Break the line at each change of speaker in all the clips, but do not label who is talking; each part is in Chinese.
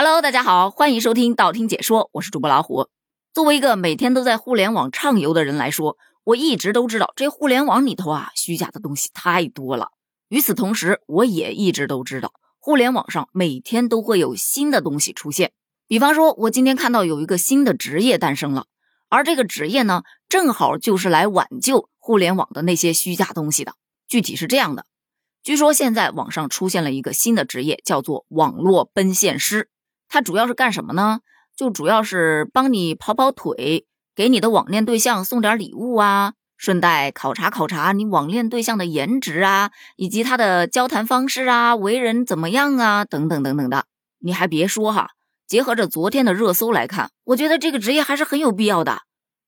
Hello，大家好，欢迎收听道听解说，我是主播老虎。作为一个每天都在互联网畅游的人来说，我一直都知道这互联网里头啊，虚假的东西太多了。与此同时，我也一直都知道，互联网上每天都会有新的东西出现。比方说，我今天看到有一个新的职业诞生了，而这个职业呢，正好就是来挽救互联网的那些虚假东西的。具体是这样的，据说现在网上出现了一个新的职业，叫做网络奔现师。它主要是干什么呢？就主要是帮你跑跑腿，给你的网恋对象送点礼物啊，顺带考察考察你网恋对象的颜值啊，以及他的交谈方式啊，为人怎么样啊，等等等等的。你还别说哈，结合着昨天的热搜来看，我觉得这个职业还是很有必要的。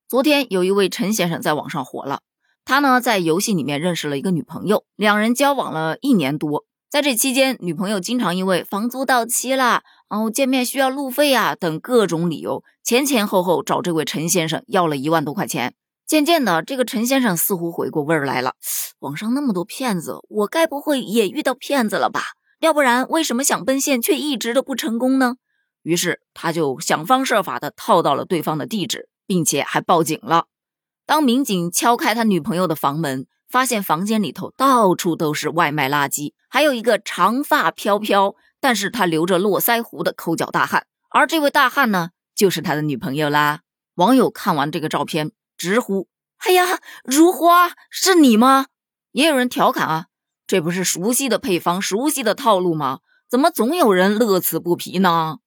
昨天有一位陈先生在网上火了，他呢在游戏里面认识了一个女朋友，两人交往了一年多。在这期间，女朋友经常因为房租到期了，哦，见面需要路费啊等各种理由，前前后后找这位陈先生要了一万多块钱。渐渐的，这个陈先生似乎回过味儿来了，网上那么多骗子，我该不会也遇到骗子了吧？要不然，为什么想奔现却一直都不成功呢？于是，他就想方设法的套到了对方的地址，并且还报警了。当民警敲开他女朋友的房门。发现房间里头到处都是外卖垃圾，还有一个长发飘飘，但是他留着络腮胡的抠脚大汉，而这位大汉呢，就是他的女朋友啦。网友看完这个照片，直呼：“哎呀，如花是你吗？”也有人调侃啊：“这不是熟悉的配方，熟悉的套路吗？怎么总有人乐此不疲呢？”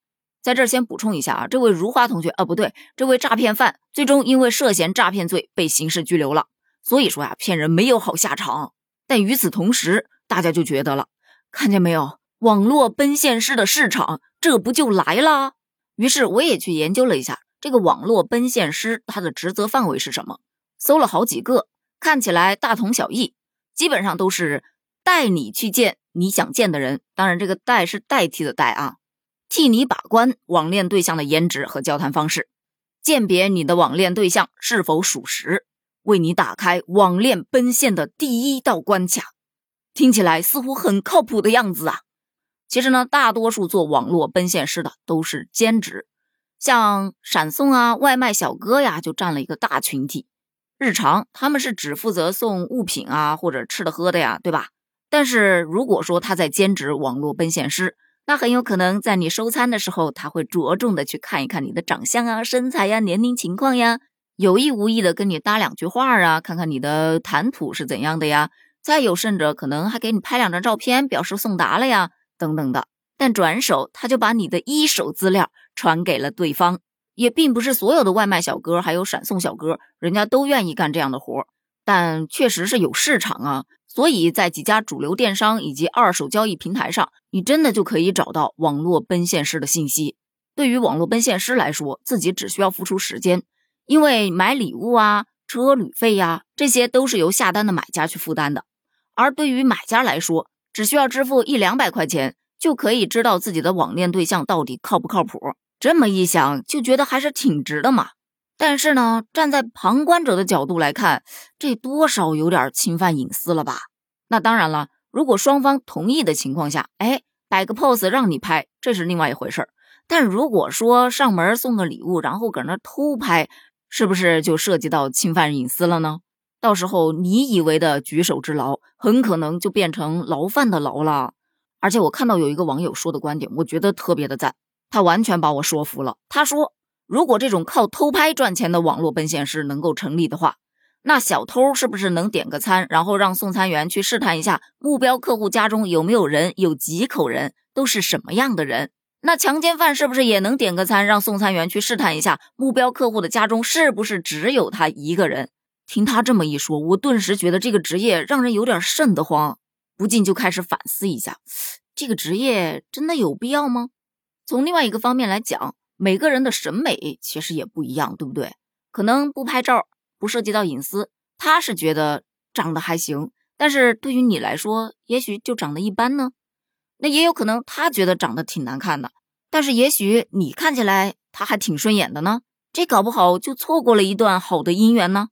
在这儿先补充一下啊，这位如花同学啊，不对，这位诈骗犯最终因为涉嫌诈骗罪被刑事拘留了。所以说呀，骗人没有好下场。但与此同时，大家就觉得了，看见没有，网络奔现师的市场这不就来了？于是我也去研究了一下这个网络奔现师他的职责范围是什么，搜了好几个，看起来大同小异，基本上都是带你去见你想见的人，当然这个带是代替的代啊，替你把关网恋对象的颜值和交谈方式，鉴别你的网恋对象是否属实。为你打开网恋奔现的第一道关卡，听起来似乎很靠谱的样子啊。其实呢，大多数做网络奔现师的都是兼职，像闪送啊、外卖小哥呀，就占了一个大群体。日常他们是只负责送物品啊，或者吃的喝的呀，对吧？但是如果说他在兼职网络奔现师，那很有可能在你收餐的时候，他会着重的去看一看你的长相啊、身材呀、年龄情况呀。有意无意的跟你搭两句话啊，看看你的谈吐是怎样的呀？再有甚者，可能还给你拍两张照片，表示送达了呀，等等的。但转手他就把你的一手资料传给了对方。也并不是所有的外卖小哥还有闪送小哥，人家都愿意干这样的活儿但确实是有市场啊。所以在几家主流电商以及二手交易平台上，你真的就可以找到网络奔现师的信息。对于网络奔现师来说，自己只需要付出时间。因为买礼物啊、车旅费呀，这些都是由下单的买家去负担的。而对于买家来说，只需要支付一两百块钱，就可以知道自己的网恋对象到底靠不靠谱。这么一想，就觉得还是挺值的嘛。但是呢，站在旁观者的角度来看，这多少有点侵犯隐私了吧？那当然了，如果双方同意的情况下，哎，摆个 pose 让你拍，这是另外一回事儿。但如果说上门送个礼物，然后搁那偷拍，是不是就涉及到侵犯隐私了呢？到时候你以为的举手之劳，很可能就变成牢饭的牢了。而且我看到有一个网友说的观点，我觉得特别的赞，他完全把我说服了。他说，如果这种靠偷拍赚钱的网络奔现师能够成立的话，那小偷是不是能点个餐，然后让送餐员去试探一下目标客户家中有没有人，有几口人，都是什么样的人？那强奸犯是不是也能点个餐，让送餐员去试探一下目标客户的家中是不是只有他一个人？听他这么一说，我顿时觉得这个职业让人有点瘆得慌，不禁就开始反思一下：这个职业真的有必要吗？从另外一个方面来讲，每个人的审美其实也不一样，对不对？可能不拍照，不涉及到隐私，他是觉得长得还行，但是对于你来说，也许就长得一般呢。那也有可能，他觉得长得挺难看的，但是也许你看起来他还挺顺眼的呢，这搞不好就错过了一段好的姻缘呢。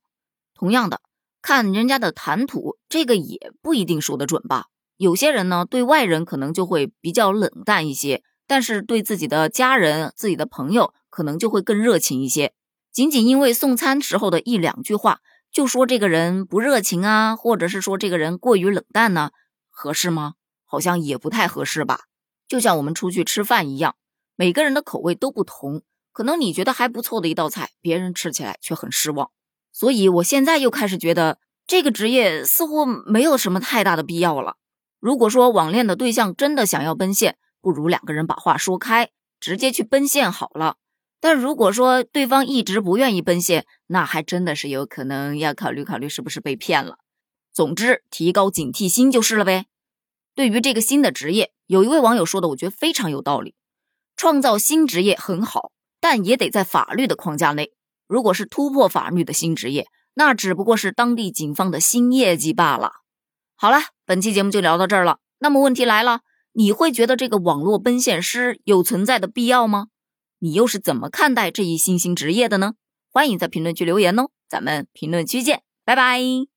同样的，看人家的谈吐，这个也不一定说得准吧。有些人呢，对外人可能就会比较冷淡一些，但是对自己的家人、自己的朋友，可能就会更热情一些。仅仅因为送餐时候的一两句话，就说这个人不热情啊，或者是说这个人过于冷淡呢，合适吗？好像也不太合适吧。就像我们出去吃饭一样，每个人的口味都不同，可能你觉得还不错的一道菜，别人吃起来却很失望。所以我现在又开始觉得，这个职业似乎没有什么太大的必要了。如果说网恋的对象真的想要奔现，不如两个人把话说开，直接去奔现好了。但如果说对方一直不愿意奔现，那还真的是有可能要考虑考虑是不是被骗了。总之，提高警惕心就是了呗。对于这个新的职业，有一位网友说的，我觉得非常有道理。创造新职业很好，但也得在法律的框架内。如果是突破法律的新职业，那只不过是当地警方的新业绩罢了。好了，本期节目就聊到这儿了。那么问题来了，你会觉得这个网络奔现师有存在的必要吗？你又是怎么看待这一新兴职业的呢？欢迎在评论区留言哦，咱们评论区见，拜拜。